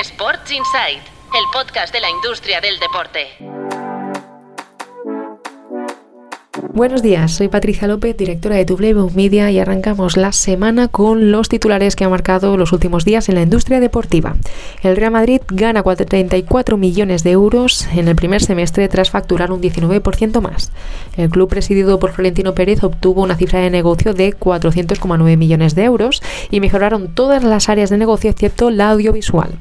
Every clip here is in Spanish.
Sports Insight, el podcast de la industria del deporte. Buenos días, soy Patricia López, directora de Tublebo Media y arrancamos la semana con los titulares que han marcado los últimos días en la industria deportiva. El Real Madrid gana 34 millones de euros en el primer semestre tras facturar un 19% más. El club presidido por Florentino Pérez obtuvo una cifra de negocio de 400,9 millones de euros y mejoraron todas las áreas de negocio excepto la audiovisual.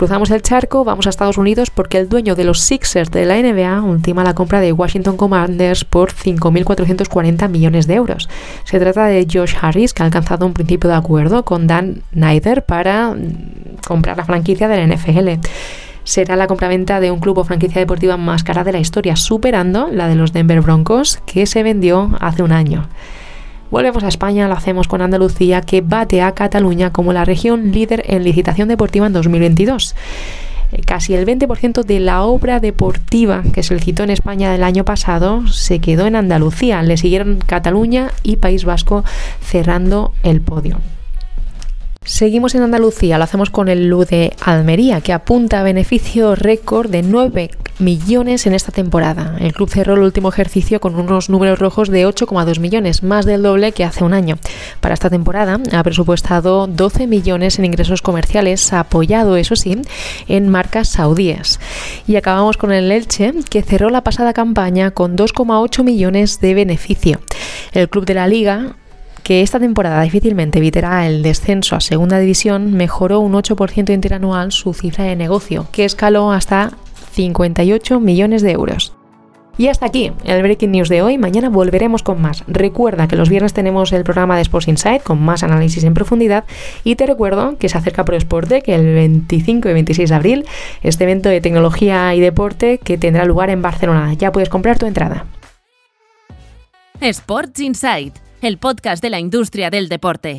Cruzamos el charco, vamos a Estados Unidos porque el dueño de los Sixers de la NBA ultima la compra de Washington Commanders por 5.440 millones de euros. Se trata de Josh Harris, que ha alcanzado un principio de acuerdo con Dan Snyder para mm, comprar la franquicia del NFL será la compraventa de un club o franquicia deportiva más cara de la historia, superando la de los Denver Broncos, que se vendió hace un año. Volvemos a España, lo hacemos con Andalucía, que bate a Cataluña como la región líder en licitación deportiva en 2022 eh, casi el 20% de la obra deportiva que se licitó en España del año pasado se quedó en Andalucía. Le siguieron Cataluña y País Vasco cerrando el podio. Seguimos en Andalucía, lo hacemos con el LU de Almería, que apunta a beneficio récord de 9 millones en esta temporada. El club cerró el último ejercicio con unos números rojos de 8,2 millones, más del doble que hace un año. Para esta temporada ha presupuestado 12 millones en ingresos comerciales, apoyado, eso sí, en marcas saudíes. Y acabamos con el Elche, que cerró la pasada campaña con 2,8 millones de beneficio. El club de la liga que esta temporada difícilmente evitará el descenso a segunda división, mejoró un 8% interanual su cifra de negocio, que escaló hasta 58 millones de euros. Y hasta aquí el Breaking News de hoy. Mañana volveremos con más. Recuerda que los viernes tenemos el programa de Sports Insight con más análisis en profundidad. Y te recuerdo que se acerca Pro Sport que el 25 y 26 de abril, este evento de tecnología y deporte que tendrá lugar en Barcelona. Ya puedes comprar tu entrada. Sports Insight el podcast de la industria del deporte.